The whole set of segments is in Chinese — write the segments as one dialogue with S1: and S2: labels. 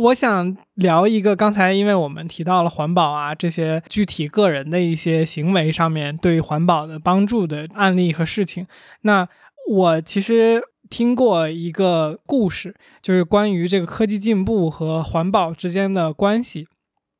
S1: 我想聊一个刚才，因为我们提到了环保啊这些具体个人的一些行为上面对环保的帮助的案例和事情。那我其实听过一个故事，就是关于这个科技进步和环保之间的关系，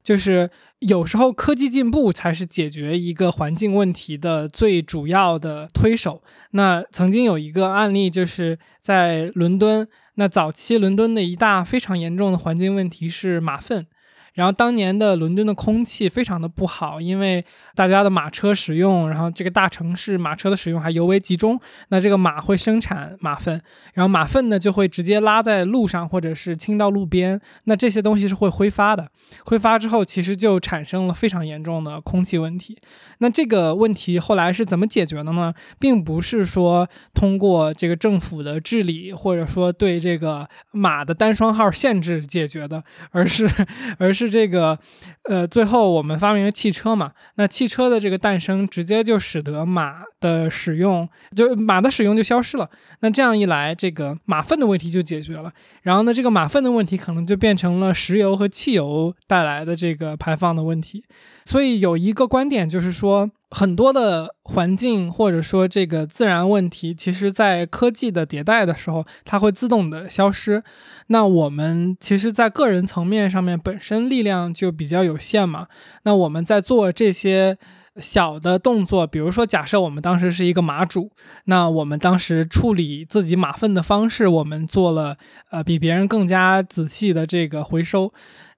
S1: 就是有时候科技进步才是解决一个环境问题的最主要的推手。那曾经有一个案例，就是在伦敦。那早期伦敦的一大非常严重的环境问题是马粪。然后当年的伦敦的空气非常的不好，因为大家的马车使用，然后这个大城市马车的使用还尤为集中。那这个马会生产马粪，然后马粪呢就会直接拉在路上或者是倾到路边。那这些东西是会挥发的，挥发之后其实就产生了非常严重的空气问题。那这个问题后来是怎么解决的呢？并不是说通过这个政府的治理，或者说对这个马的单双号限制解决的，而是而是。是这个，呃，最后我们发明了汽车嘛？那汽车的这个诞生，直接就使得马的使用，就马的使用就消失了。那这样一来，这个马粪的问题就解决了。然后呢，这个马粪的问题可能就变成了石油和汽油带来的这个排放的问题。所以有一个观点就是说。很多的环境或者说这个自然问题，其实在科技的迭代的时候，它会自动的消失。那我们其实，在个人层面上面，本身力量就比较有限嘛。那我们在做这些小的动作，比如说，假设我们当时是一个马主，那我们当时处理自己马粪的方式，我们做了呃比别人更加仔细的这个回收。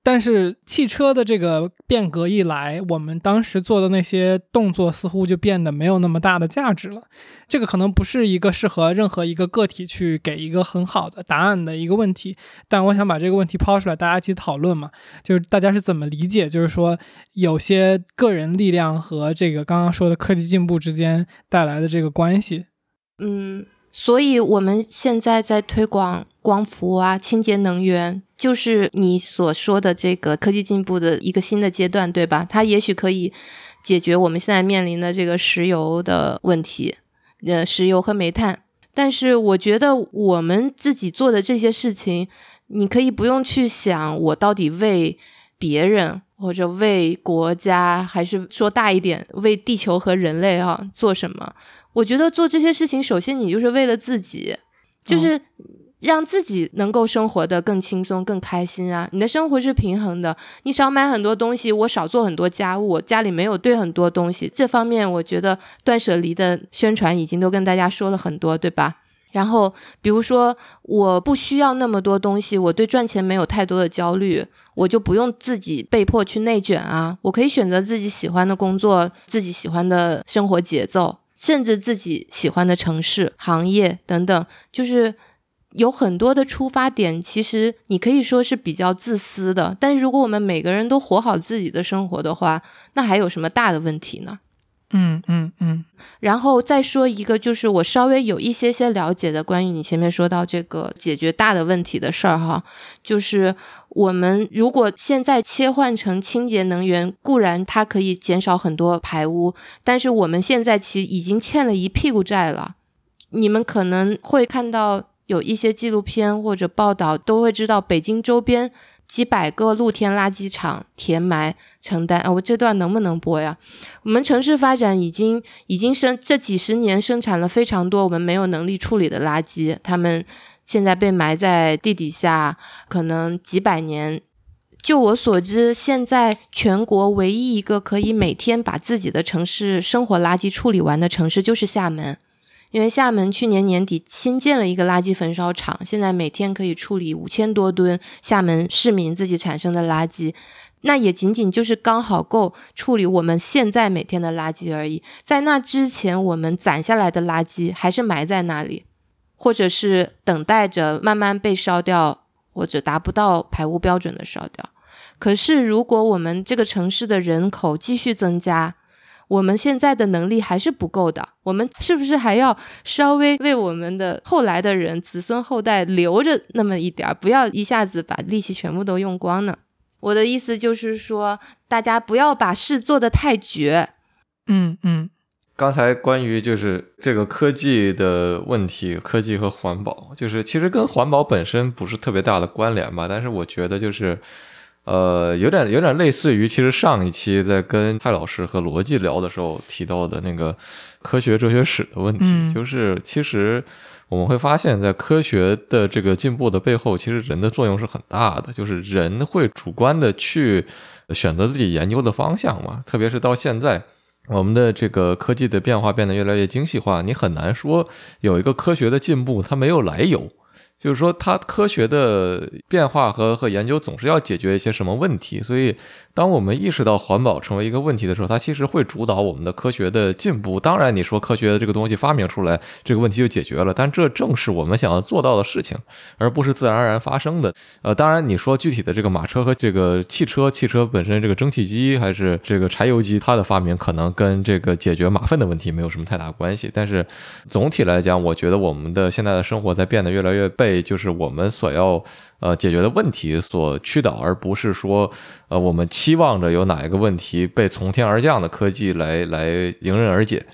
S1: 但是汽车的这个变革一来，我们当时做的那些动作似乎就变得没有那么大的价值了。这个可能不是一个适合任何一个个体去给一个很好的答案的一个问题。但我想把这个问题抛出来，大家一起讨论嘛，就是大家是怎么理解，就是说有些个人力量和这个刚刚说的科技进步之间带来的这个关系。
S2: 嗯。所以，我们现在在推广光伏啊，清洁能源，就是你所说的这个科技进步的一个新的阶段，对吧？它也许可以解决我们现在面临的这个石油的问题，呃，石油和煤炭。但是，我觉得我们自己做的这些事情，你可以不用去想我到底为别人或者为国家，还是说大一点，为地球和人类啊做什么。我觉得做这些事情，首先你就是为了自己，就是让自己能够生活的更轻松、更开心啊！你的生活是平衡的，你少买很多东西，我少做很多家务，家里没有堆很多东西，这方面我觉得断舍离的宣传已经都跟大家说了很多，对吧？然后比如说，我不需要那么多东西，我对赚钱没有太多的焦虑，我就不用自己被迫去内卷啊，我可以选择自己喜欢的工作，自己喜欢的生活节奏。甚至自己喜欢的城市、行业等等，就是有很多的出发点。其实你可以说是比较自私的，但是如果我们每个人都活好自己的生活的话，那还有什么大的问题呢？
S1: 嗯嗯嗯，
S2: 然后再说一个，就是我稍微有一些些了解的，关于你前面说到这个解决大的问题的事儿哈，就是我们如果现在切换成清洁能源，固然它可以减少很多排污，但是我们现在其实已经欠了一屁股债了。你们可能会看到有一些纪录片或者报道，都会知道北京周边。几百个露天垃圾场填埋承担啊！我这段能不能播呀？我们城市发展已经已经生这几十年生产了非常多我们没有能力处理的垃圾，他们现在被埋在地底下，可能几百年。就我所知，现在全国唯一一个可以每天把自己的城市生活垃圾处理完的城市就是厦门。因为厦门去年年底新建了一个垃圾焚烧厂，现在每天可以处理五千多吨厦门市民自己产生的垃圾，那也仅仅就是刚好够处理我们现在每天的垃圾而已。在那之前，我们攒下来的垃圾还是埋在那里，或者是等待着慢慢被烧掉，或者达不到排污标准的烧掉。可是，如果我们这个城市的人口继续增加，我们现在的能力还是不够的，我们是不是还要稍微为我们的后来的人、子孙后代留着那么一点儿，不要一下子把力气全部都用光呢？我的意思就是说，大家不要把事做得太绝。
S1: 嗯嗯。
S3: 刚才关于就是这个科技的问题，科技和环保，就是其实跟环保本身不是特别大的关联吧，但是我觉得就是。呃，有点有点类似于，其实上一期在跟蔡老师和罗辑聊的时候提到的那个科学哲学史的问题，就是其实我们会发现，在科学的这个进步的背后，其实人的作用是很大的，就是人会主观的去选择自己研究的方向嘛，特别是到现在，我们的这个科技的变化变得越来越精细化，你很难说有一个科学的进步它没有来由。就是说，它科学的变化和和研究总是要解决一些什么问题，所以。当我们意识到环保成为一个问题的时候，它其实会主导我们的科学的进步。当然，你说科学的这个东西发明出来，这个问题就解决了，但这正是我们想要做到的事情，而不是自然而然发生的。呃，当然，你说具体的这个马车和这个汽车，汽车本身这个蒸汽机还是这个柴油机，它的发明可能跟这个解决马粪的问题没有什么太大关系。但是总体来讲，我觉得我们的现在的生活在变得越来越被就是我们所要。呃，解决的问题所驱导，而不是说，呃，我们期望着有哪一个问题被从天而降的科技来来迎刃而解，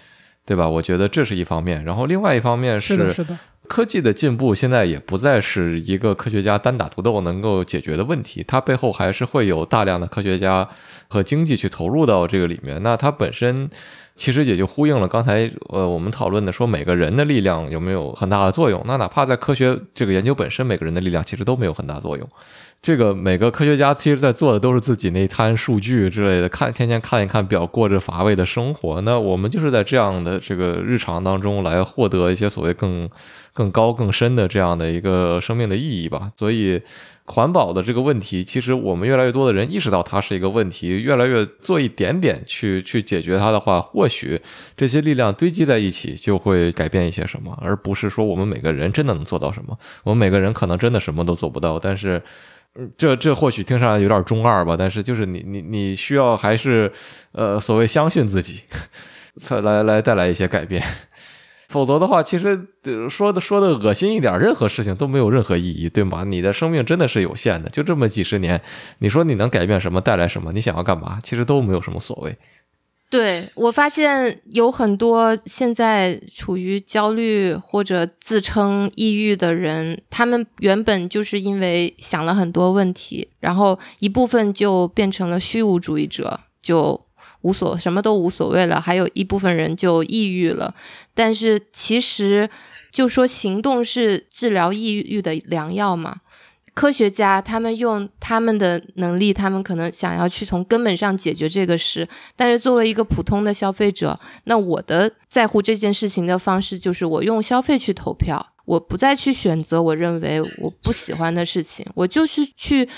S3: 对吧？我觉得这是一方面。然后另外一方面
S1: 是，
S3: 是的，科技的进步现在也不再是一个科学家单打独斗能够解决的问题，它背后还是会有大量的科学家和经济去投入到这个里面。那它本身。其实也就呼应了刚才呃我们讨论的，说每个人的力量有没有很大的作用？那哪怕在科学这个研究本身，每个人的力量其实都没有很大作用。这个每个科学家其实在做的都是自己那摊数据之类的，看天天看一看表，过着乏味的生活。那我们就是在这样的这个日常当中来获得一些所谓更更高更深的这样的一个生命的意义吧。所以。环保的这个问题，其实我们越来越多的人意识到它是一个问题，越来越做一点点去去解决它的话，或许这些力量堆积在一起就会改变一些什么，而不是说我们每个人真的能做到什么。我们每个人可能真的什么都做不到，但是，嗯这这或许听上来有点中二吧，但是就是你你你需要还是呃所谓相信自己，才 来来带来一些改变。否则的话，其实说的说的恶心一点，任何事情都没有任何意义，对吗？你的生命真的是有限的，就这么几十年，你说你能改变什么，带来什么？你想要干嘛？其实都没有什么所谓。
S2: 对我发现有很多现在处于焦虑或者自称抑郁的人，他们原本就是因为想了很多问题，然后一部分就变成了虚无主义者，就。无所什么都无所谓了，还有一部分人就抑郁了。但是其实就说行动是治疗抑郁的良药嘛？科学家他们用他们的能力，他们可能想要去从根本上解决这个事。但是作为一个普通的消费者，那我的在乎这件事情的方式就是我用消费去投票，我不再去选择我认为我不喜欢的事情，我就是去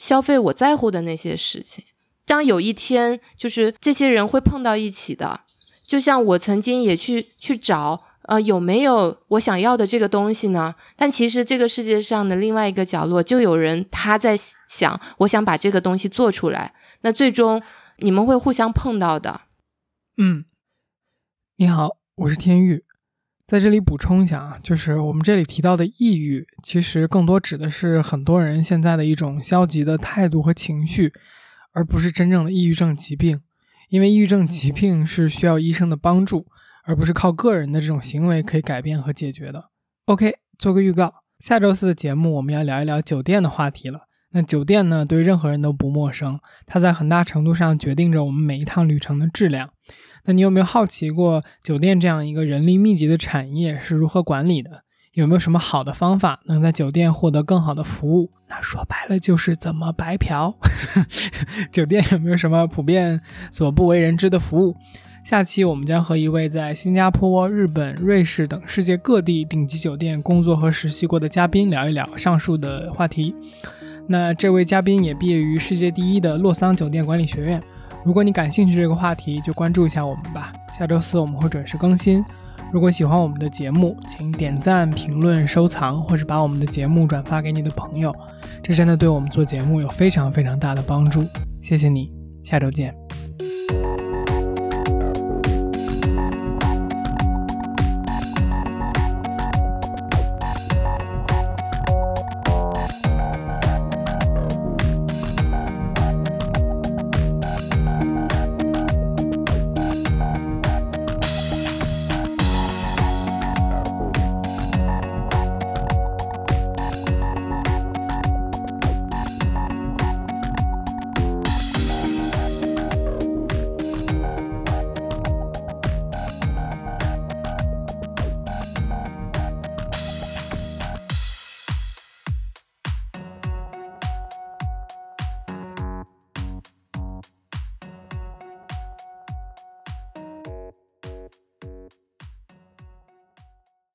S2: 消费我在乎的那些事情。当有一天，就是这些人会碰到一起的，就像我曾经也去去找，呃，有没有我想要的这个东西呢？但其实这个世界上的另外一个角落，就有人他在想，我想把这个东西做出来。那最终你们会互相碰到的。
S1: 嗯，你好，我是天玉，在这里补充一下啊，就是我们这里提到的抑郁，其实更多指的是很多人现在的一种消极的态度和情绪。而不是真正的抑郁症疾病，因为抑郁症疾病是需要医生的帮助，而不是靠个人的这种行为可以改变和解决的。OK，做个预告，下周四的节目我们要聊一聊酒店的话题了。那酒店呢，对任何人都不陌生，它在很大程度上决定着我们每一趟旅程的质量。那你有没有好奇过，酒店这样一个人力密集的产业是如何管理的？有没有什么好的方法能在酒店获得更好的服务？那说白了就是怎么白嫖。酒店有没有什么普遍所不为人知的服务？下期我们将和一位在新加坡、日本、瑞士等世界各地顶级酒店工作和实习过的嘉宾聊一聊上述的话题。那这位嘉宾也毕业于世界第一的洛桑酒店管理学院。如果你感兴趣这个话题，就关注一下我们吧。下周四我们会准时更新。如果喜欢我们的节目，请点赞、评论、收藏，或者把我们的节目转发给你的朋友，这真的对我们做节目有非常非常大的帮助。谢谢你，下周见。